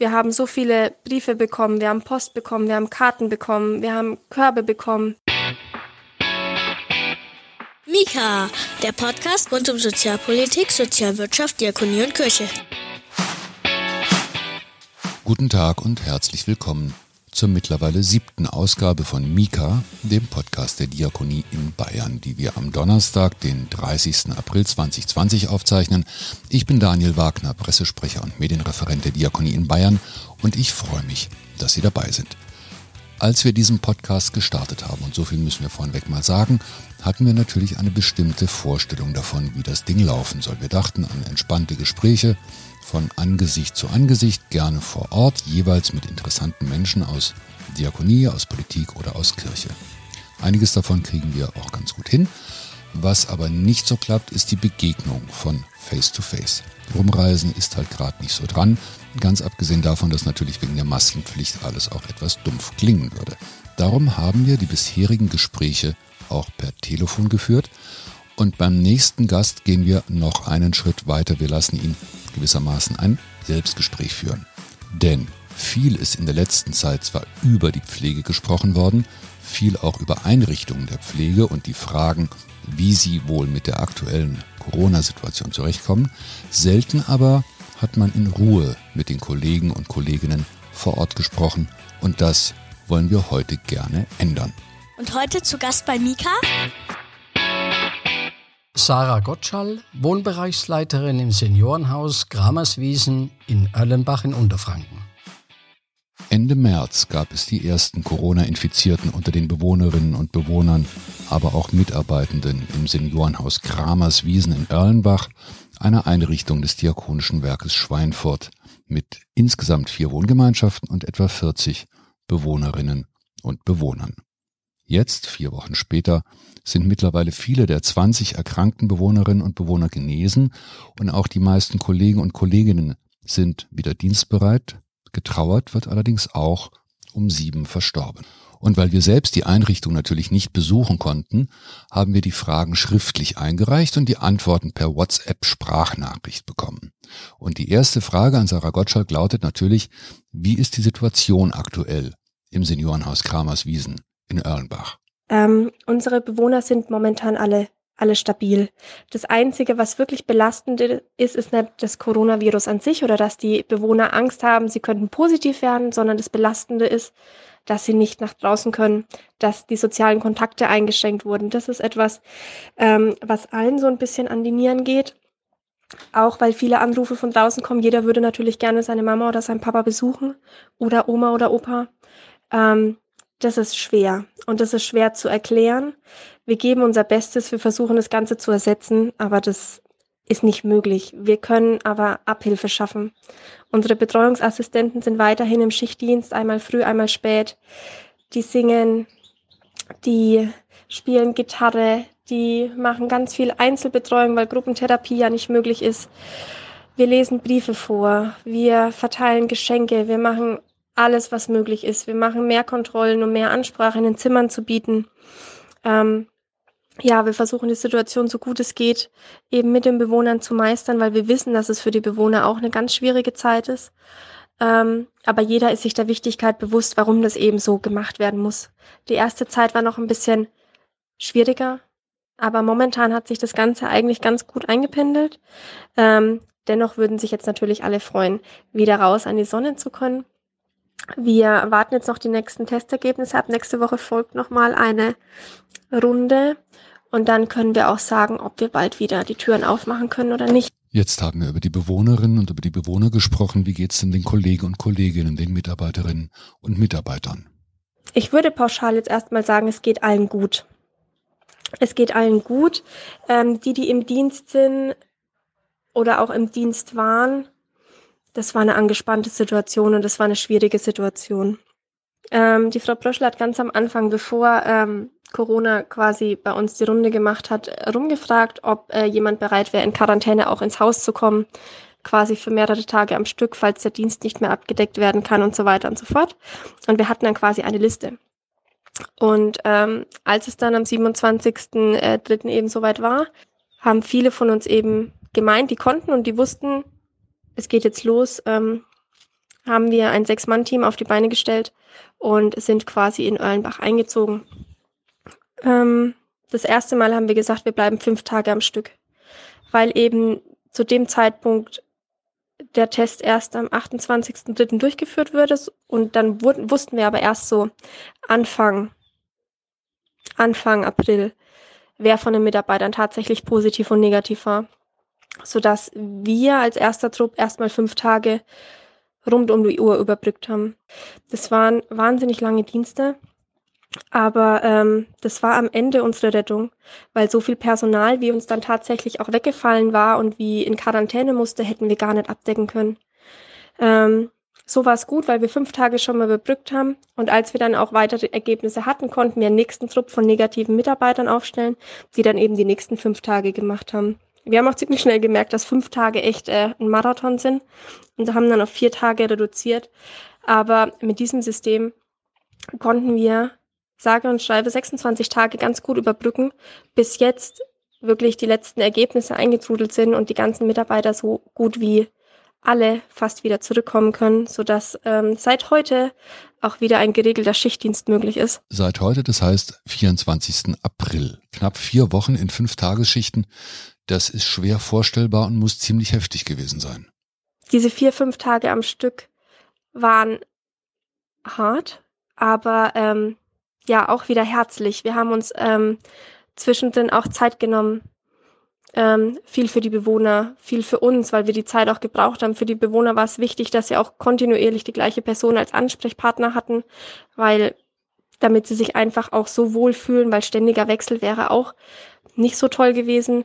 Wir haben so viele Briefe bekommen, wir haben Post bekommen, wir haben Karten bekommen, wir haben Körbe bekommen. Mika, der Podcast rund um Sozialpolitik, Sozialwirtschaft, Diakonie und Kirche. Guten Tag und herzlich willkommen zur mittlerweile siebten Ausgabe von Mika, dem Podcast der Diakonie in Bayern, die wir am Donnerstag, den 30. April 2020 aufzeichnen. Ich bin Daniel Wagner, Pressesprecher und Medienreferent der Diakonie in Bayern und ich freue mich, dass Sie dabei sind. Als wir diesen Podcast gestartet haben, und so viel müssen wir vorneweg mal sagen, hatten wir natürlich eine bestimmte Vorstellung davon, wie das Ding laufen soll. Wir dachten an entspannte Gespräche, von Angesicht zu Angesicht, gerne vor Ort, jeweils mit interessanten Menschen aus Diakonie, aus Politik oder aus Kirche. Einiges davon kriegen wir auch ganz gut hin. Was aber nicht so klappt, ist die Begegnung von Face to Face. Rumreisen ist halt gerade nicht so dran, ganz abgesehen davon, dass natürlich wegen der Maskenpflicht alles auch etwas dumpf klingen würde. Darum haben wir die bisherigen Gespräche auch per Telefon geführt und beim nächsten Gast gehen wir noch einen Schritt weiter. Wir lassen ihn gewissermaßen ein Selbstgespräch führen. Denn viel ist in der letzten Zeit zwar über die Pflege gesprochen worden, viel auch über Einrichtungen der Pflege und die Fragen, wie sie wohl mit der aktuellen Corona-Situation zurechtkommen. Selten aber hat man in Ruhe mit den Kollegen und Kolleginnen vor Ort gesprochen und das wollen wir heute gerne ändern. Und heute zu Gast bei Mika Sarah Gottschall, Wohnbereichsleiterin im Seniorenhaus Gramerswiesen in Erlenbach in Unterfranken. Ende März gab es die ersten Corona-Infizierten unter den Bewohnerinnen und Bewohnern, aber auch Mitarbeitenden im Seniorenhaus Kramerswiesen in Erlenbach, einer Einrichtung des Diakonischen Werkes Schweinfurt mit insgesamt vier Wohngemeinschaften und etwa 40 Bewohnerinnen und Bewohnern. Jetzt, vier Wochen später, sind mittlerweile viele der 20 erkrankten Bewohnerinnen und Bewohner genesen und auch die meisten Kollegen und Kolleginnen sind wieder dienstbereit. Getrauert wird allerdings auch um sieben Verstorben. Und weil wir selbst die Einrichtung natürlich nicht besuchen konnten, haben wir die Fragen schriftlich eingereicht und die Antworten per WhatsApp-Sprachnachricht bekommen. Und die erste Frage an Sarah Gottschalk lautet natürlich, wie ist die Situation aktuell im Seniorenhaus Kramerswiesen in Erlenbach? Ähm, unsere Bewohner sind momentan alle alle stabil. Das Einzige, was wirklich belastend ist, ist nicht das Coronavirus an sich oder dass die Bewohner Angst haben, sie könnten positiv werden, sondern das Belastende ist, dass sie nicht nach draußen können, dass die sozialen Kontakte eingeschränkt wurden. Das ist etwas, ähm, was allen so ein bisschen an die Nieren geht. Auch weil viele Anrufe von draußen kommen. Jeder würde natürlich gerne seine Mama oder seinen Papa besuchen oder Oma oder Opa. Ähm, das ist schwer und das ist schwer zu erklären. Wir geben unser Bestes, wir versuchen das Ganze zu ersetzen, aber das ist nicht möglich. Wir können aber Abhilfe schaffen. Unsere Betreuungsassistenten sind weiterhin im Schichtdienst, einmal früh, einmal spät. Die singen, die spielen Gitarre, die machen ganz viel Einzelbetreuung, weil Gruppentherapie ja nicht möglich ist. Wir lesen Briefe vor, wir verteilen Geschenke, wir machen alles, was möglich ist. Wir machen mehr Kontrollen, um mehr Ansprache in den Zimmern zu bieten. Ähm, ja, wir versuchen die Situation so gut es geht eben mit den Bewohnern zu meistern, weil wir wissen, dass es für die Bewohner auch eine ganz schwierige Zeit ist. Ähm, aber jeder ist sich der Wichtigkeit bewusst, warum das eben so gemacht werden muss. Die erste Zeit war noch ein bisschen schwieriger, aber momentan hat sich das Ganze eigentlich ganz gut eingependelt. Ähm, dennoch würden sich jetzt natürlich alle freuen, wieder raus an die Sonne zu können. Wir warten jetzt noch die nächsten Testergebnisse ab. Nächste Woche folgt nochmal eine Runde und dann können wir auch sagen, ob wir bald wieder die Türen aufmachen können oder nicht. Jetzt haben wir über die Bewohnerinnen und über die Bewohner gesprochen. Wie geht es denn den Kollegen und Kolleginnen, den Mitarbeiterinnen und Mitarbeitern? Ich würde pauschal jetzt erstmal sagen, es geht allen gut. Es geht allen gut. Ähm, die, die im Dienst sind oder auch im Dienst waren, das war eine angespannte Situation und das war eine schwierige Situation. Ähm, die Frau Bröschel hat ganz am Anfang, bevor ähm, Corona quasi bei uns die Runde gemacht hat, rumgefragt, ob äh, jemand bereit wäre, in Quarantäne auch ins Haus zu kommen, quasi für mehrere Tage am Stück, falls der Dienst nicht mehr abgedeckt werden kann und so weiter und so fort. Und wir hatten dann quasi eine Liste. Und ähm, als es dann am 27.03. Äh, eben soweit war, haben viele von uns eben gemeint, die konnten und die wussten, es geht jetzt los, ähm, haben wir ein Sechs-Mann-Team auf die Beine gestellt und sind quasi in Erlenbach eingezogen. Ähm, das erste Mal haben wir gesagt, wir bleiben fünf Tage am Stück, weil eben zu dem Zeitpunkt der Test erst am 28.03. durchgeführt würde und dann wurden, wussten wir aber erst so Anfang, Anfang April, wer von den Mitarbeitern tatsächlich positiv und negativ war, sodass wir als erster Trupp erstmal fünf Tage rund um die Uhr überbrückt haben. Das waren wahnsinnig lange Dienste. Aber ähm, das war am Ende unsere Rettung, weil so viel Personal, wie uns dann tatsächlich auch weggefallen war und wie in Quarantäne musste, hätten wir gar nicht abdecken können. Ähm, so war es gut, weil wir fünf Tage schon mal überbrückt haben. Und als wir dann auch weitere Ergebnisse hatten, konnten wir einen nächsten Trupp von negativen Mitarbeitern aufstellen, die dann eben die nächsten fünf Tage gemacht haben. Wir haben auch ziemlich schnell gemerkt, dass fünf Tage echt äh, ein Marathon sind und haben dann auf vier Tage reduziert. Aber mit diesem System konnten wir sage und schreibe 26 Tage ganz gut überbrücken, bis jetzt wirklich die letzten Ergebnisse eingetrudelt sind und die ganzen Mitarbeiter so gut wie alle fast wieder zurückkommen können, sodass ähm, seit heute auch wieder ein geregelter Schichtdienst möglich ist. Seit heute, das heißt 24. April. Knapp vier Wochen in fünf Tagesschichten. Das ist schwer vorstellbar und muss ziemlich heftig gewesen sein. Diese vier, fünf Tage am Stück waren hart, aber ähm, ja auch wieder herzlich. Wir haben uns ähm, zwischendrin auch Zeit genommen. Ähm, viel für die Bewohner, viel für uns, weil wir die Zeit auch gebraucht haben. Für die Bewohner war es wichtig, dass sie auch kontinuierlich die gleiche Person als Ansprechpartner hatten, weil damit sie sich einfach auch so wohlfühlen, weil ständiger Wechsel wäre auch nicht so toll gewesen.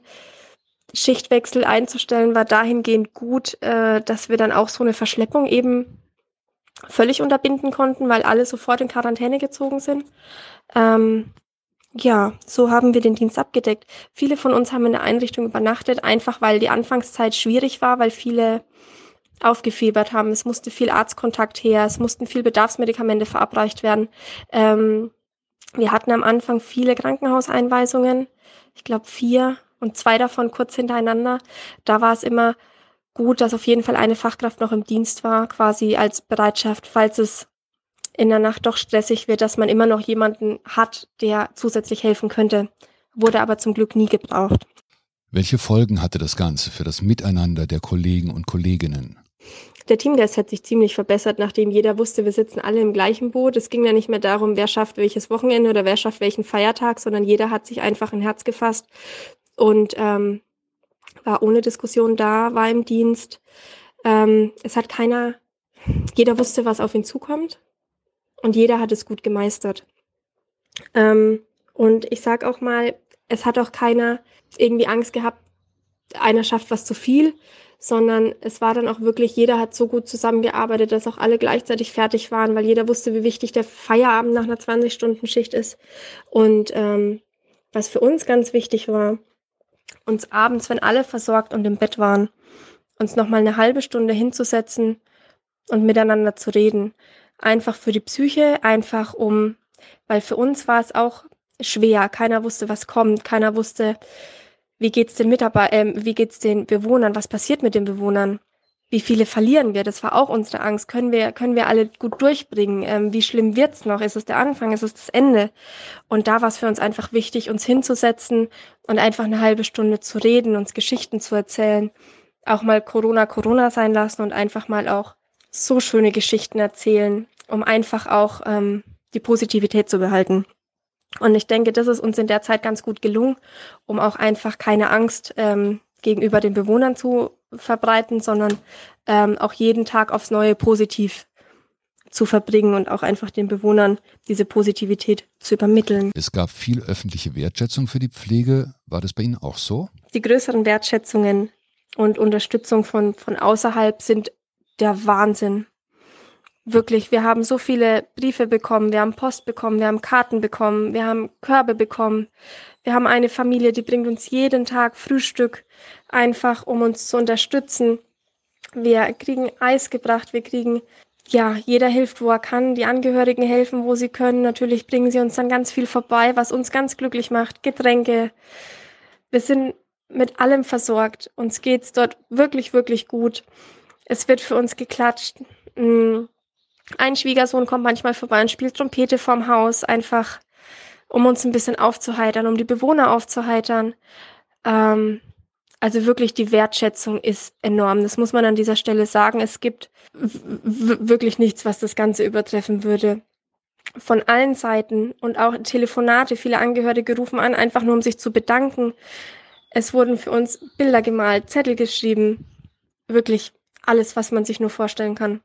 Schichtwechsel einzustellen war dahingehend gut, äh, dass wir dann auch so eine Verschleppung eben völlig unterbinden konnten, weil alle sofort in Quarantäne gezogen sind. Ähm, ja, so haben wir den Dienst abgedeckt. Viele von uns haben in der Einrichtung übernachtet, einfach weil die Anfangszeit schwierig war, weil viele aufgefiebert haben. Es musste viel Arztkontakt her, es mussten viel Bedarfsmedikamente verabreicht werden. Ähm, wir hatten am Anfang viele Krankenhauseinweisungen, ich glaube vier und zwei davon kurz hintereinander. Da war es immer gut, dass auf jeden Fall eine Fachkraft noch im Dienst war, quasi als Bereitschaft, falls es in der Nacht doch stressig wird, dass man immer noch jemanden hat, der zusätzlich helfen könnte. Wurde aber zum Glück nie gebraucht. Welche Folgen hatte das Ganze für das Miteinander der Kollegen und Kolleginnen? Der Teamgeist hat sich ziemlich verbessert, nachdem jeder wusste, wir sitzen alle im gleichen Boot. Es ging ja nicht mehr darum, wer schafft welches Wochenende oder wer schafft welchen Feiertag, sondern jeder hat sich einfach ein Herz gefasst und ähm, war ohne Diskussion da, war im Dienst. Ähm, es hat keiner, jeder wusste, was auf ihn zukommt und jeder hat es gut gemeistert. Ähm, und ich sag auch mal, es hat auch keiner irgendwie Angst gehabt, einer schafft was zu viel, sondern es war dann auch wirklich, jeder hat so gut zusammengearbeitet, dass auch alle gleichzeitig fertig waren, weil jeder wusste, wie wichtig der Feierabend nach einer 20-Stunden-Schicht ist. Und ähm, was für uns ganz wichtig war, uns abends, wenn alle versorgt und im Bett waren, uns nochmal eine halbe Stunde hinzusetzen und miteinander zu reden. Einfach für die Psyche, einfach um, weil für uns war es auch schwer. Keiner wusste, was kommt. Keiner wusste, wie geht's den Mitarbeitern, äh, wie geht's den Bewohnern, was passiert mit den Bewohnern wie viele verlieren wir? Das war auch unsere Angst. Können wir, können wir alle gut durchbringen? Ähm, wie schlimm wird's noch? Ist es der Anfang? Ist es das Ende? Und da war es für uns einfach wichtig, uns hinzusetzen und einfach eine halbe Stunde zu reden, uns Geschichten zu erzählen, auch mal Corona Corona sein lassen und einfach mal auch so schöne Geschichten erzählen, um einfach auch ähm, die Positivität zu behalten. Und ich denke, das ist uns in der Zeit ganz gut gelungen, um auch einfach keine Angst ähm, gegenüber den Bewohnern zu verbreiten, sondern ähm, auch jeden Tag aufs Neue positiv zu verbringen und auch einfach den Bewohnern diese Positivität zu übermitteln. Es gab viel öffentliche Wertschätzung für die Pflege. War das bei Ihnen auch so? Die größeren Wertschätzungen und Unterstützung von, von außerhalb sind der Wahnsinn. Wirklich, wir haben so viele Briefe bekommen, wir haben Post bekommen, wir haben Karten bekommen, wir haben Körbe bekommen. Wir haben eine Familie, die bringt uns jeden Tag Frühstück, einfach um uns zu unterstützen. Wir kriegen Eis gebracht, wir kriegen, ja, jeder hilft, wo er kann. Die Angehörigen helfen, wo sie können. Natürlich bringen sie uns dann ganz viel vorbei, was uns ganz glücklich macht. Getränke. Wir sind mit allem versorgt. Uns geht's dort wirklich, wirklich gut. Es wird für uns geklatscht. Mm, ein Schwiegersohn kommt manchmal vorbei und spielt Trompete vorm Haus, einfach um uns ein bisschen aufzuheitern, um die Bewohner aufzuheitern. Ähm, also wirklich die Wertschätzung ist enorm. Das muss man an dieser Stelle sagen. Es gibt wirklich nichts, was das Ganze übertreffen würde. Von allen Seiten und auch Telefonate. Viele Angehörige rufen an, einfach nur um sich zu bedanken. Es wurden für uns Bilder gemalt, Zettel geschrieben. Wirklich alles, was man sich nur vorstellen kann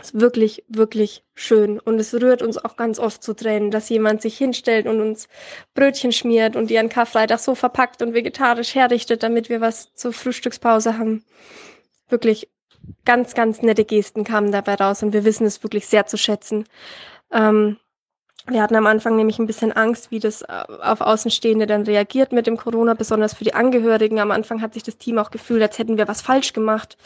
ist wirklich, wirklich schön. Und es rührt uns auch ganz oft zu Tränen, dass jemand sich hinstellt und uns Brötchen schmiert und die an Karfreitag so verpackt und vegetarisch herrichtet, damit wir was zur Frühstückspause haben. Wirklich ganz, ganz nette Gesten kamen dabei raus und wir wissen es wirklich sehr zu schätzen. Ähm, wir hatten am Anfang nämlich ein bisschen Angst, wie das äh, auf Außenstehende dann reagiert mit dem Corona, besonders für die Angehörigen. Am Anfang hat sich das Team auch gefühlt, als hätten wir was falsch gemacht.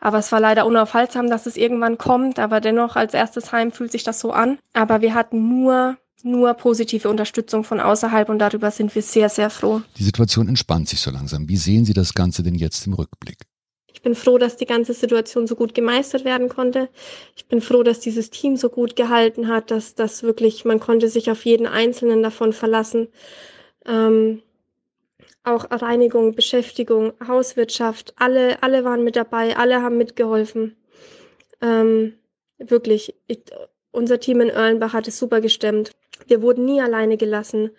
Aber es war leider unaufhaltsam, dass es irgendwann kommt. Aber dennoch, als erstes Heim fühlt sich das so an. Aber wir hatten nur nur positive Unterstützung von außerhalb und darüber sind wir sehr, sehr froh. Die Situation entspannt sich so langsam. Wie sehen Sie das Ganze denn jetzt im Rückblick? Ich bin froh, dass die ganze Situation so gut gemeistert werden konnte. Ich bin froh, dass dieses Team so gut gehalten hat, dass das wirklich, man konnte sich auf jeden Einzelnen davon verlassen. Ähm, auch Reinigung, Beschäftigung, Hauswirtschaft, alle, alle waren mit dabei, alle haben mitgeholfen. Ähm, wirklich, ich, unser Team in Erlenbach hat es super gestemmt. Wir wurden nie alleine gelassen.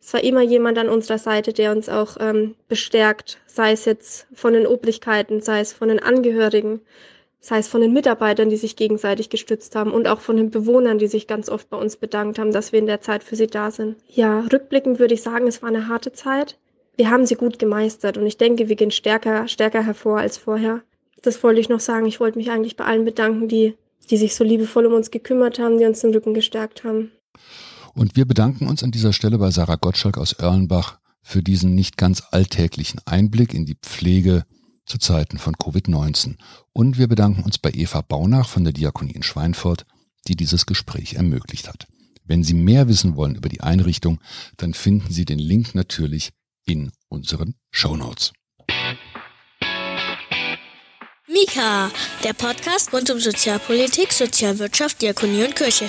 Es war immer jemand an unserer Seite, der uns auch ähm, bestärkt, sei es jetzt von den Oblichkeiten, sei es von den Angehörigen, sei es von den Mitarbeitern, die sich gegenseitig gestützt haben und auch von den Bewohnern, die sich ganz oft bei uns bedankt haben, dass wir in der Zeit für sie da sind. Ja, rückblickend würde ich sagen, es war eine harte Zeit wir haben sie gut gemeistert und ich denke, wir gehen stärker, stärker hervor als vorher. Das wollte ich noch sagen. Ich wollte mich eigentlich bei allen bedanken, die, die sich so liebevoll um uns gekümmert haben, die uns den Rücken gestärkt haben. Und wir bedanken uns an dieser Stelle bei Sarah Gottschalk aus Erlenbach für diesen nicht ganz alltäglichen Einblick in die Pflege zu Zeiten von Covid-19. Und wir bedanken uns bei Eva Baunach von der Diakonie in Schweinfurt, die dieses Gespräch ermöglicht hat. Wenn Sie mehr wissen wollen über die Einrichtung, dann finden Sie den Link natürlich in unseren Shownotes. Mika, der Podcast rund um Sozialpolitik, Sozialwirtschaft, Diakonie und Kirche.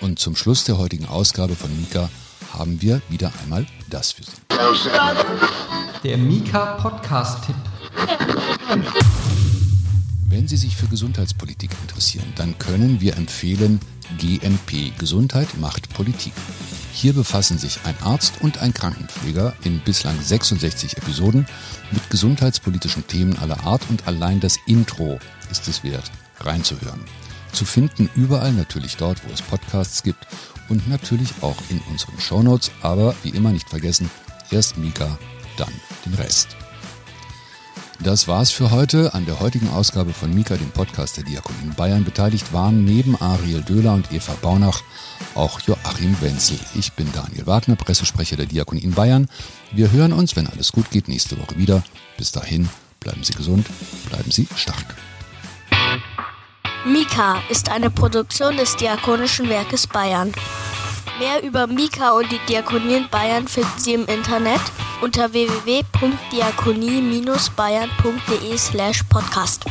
Und zum Schluss der heutigen Ausgabe von Mika haben wir wieder einmal das für Sie. Der Mika Podcast-Tipp. Wenn Sie sich für Gesundheitspolitik interessieren, dann können wir empfehlen GMP Gesundheit macht Politik. Hier befassen sich ein Arzt und ein Krankenpfleger in bislang 66 Episoden mit gesundheitspolitischen Themen aller Art und allein das Intro ist es wert, reinzuhören. Zu finden überall natürlich dort, wo es Podcasts gibt und natürlich auch in unseren Shownotes, aber wie immer nicht vergessen, erst Mika, dann den Rest. Das war's für heute. An der heutigen Ausgabe von Mika, dem Podcast der Diakonin Bayern, beteiligt waren neben Ariel Döhler und Eva Baunach auch Joachim Wenzel. Ich bin Daniel Wagner, Pressesprecher der Diakonin Bayern. Wir hören uns, wenn alles gut geht, nächste Woche wieder. Bis dahin, bleiben Sie gesund, bleiben Sie stark. Mika ist eine Produktion des Diakonischen Werkes Bayern. Mehr über Mika und die Diakonie in Bayern finden Sie im Internet unter www.diakonie-bayern.de slash podcast.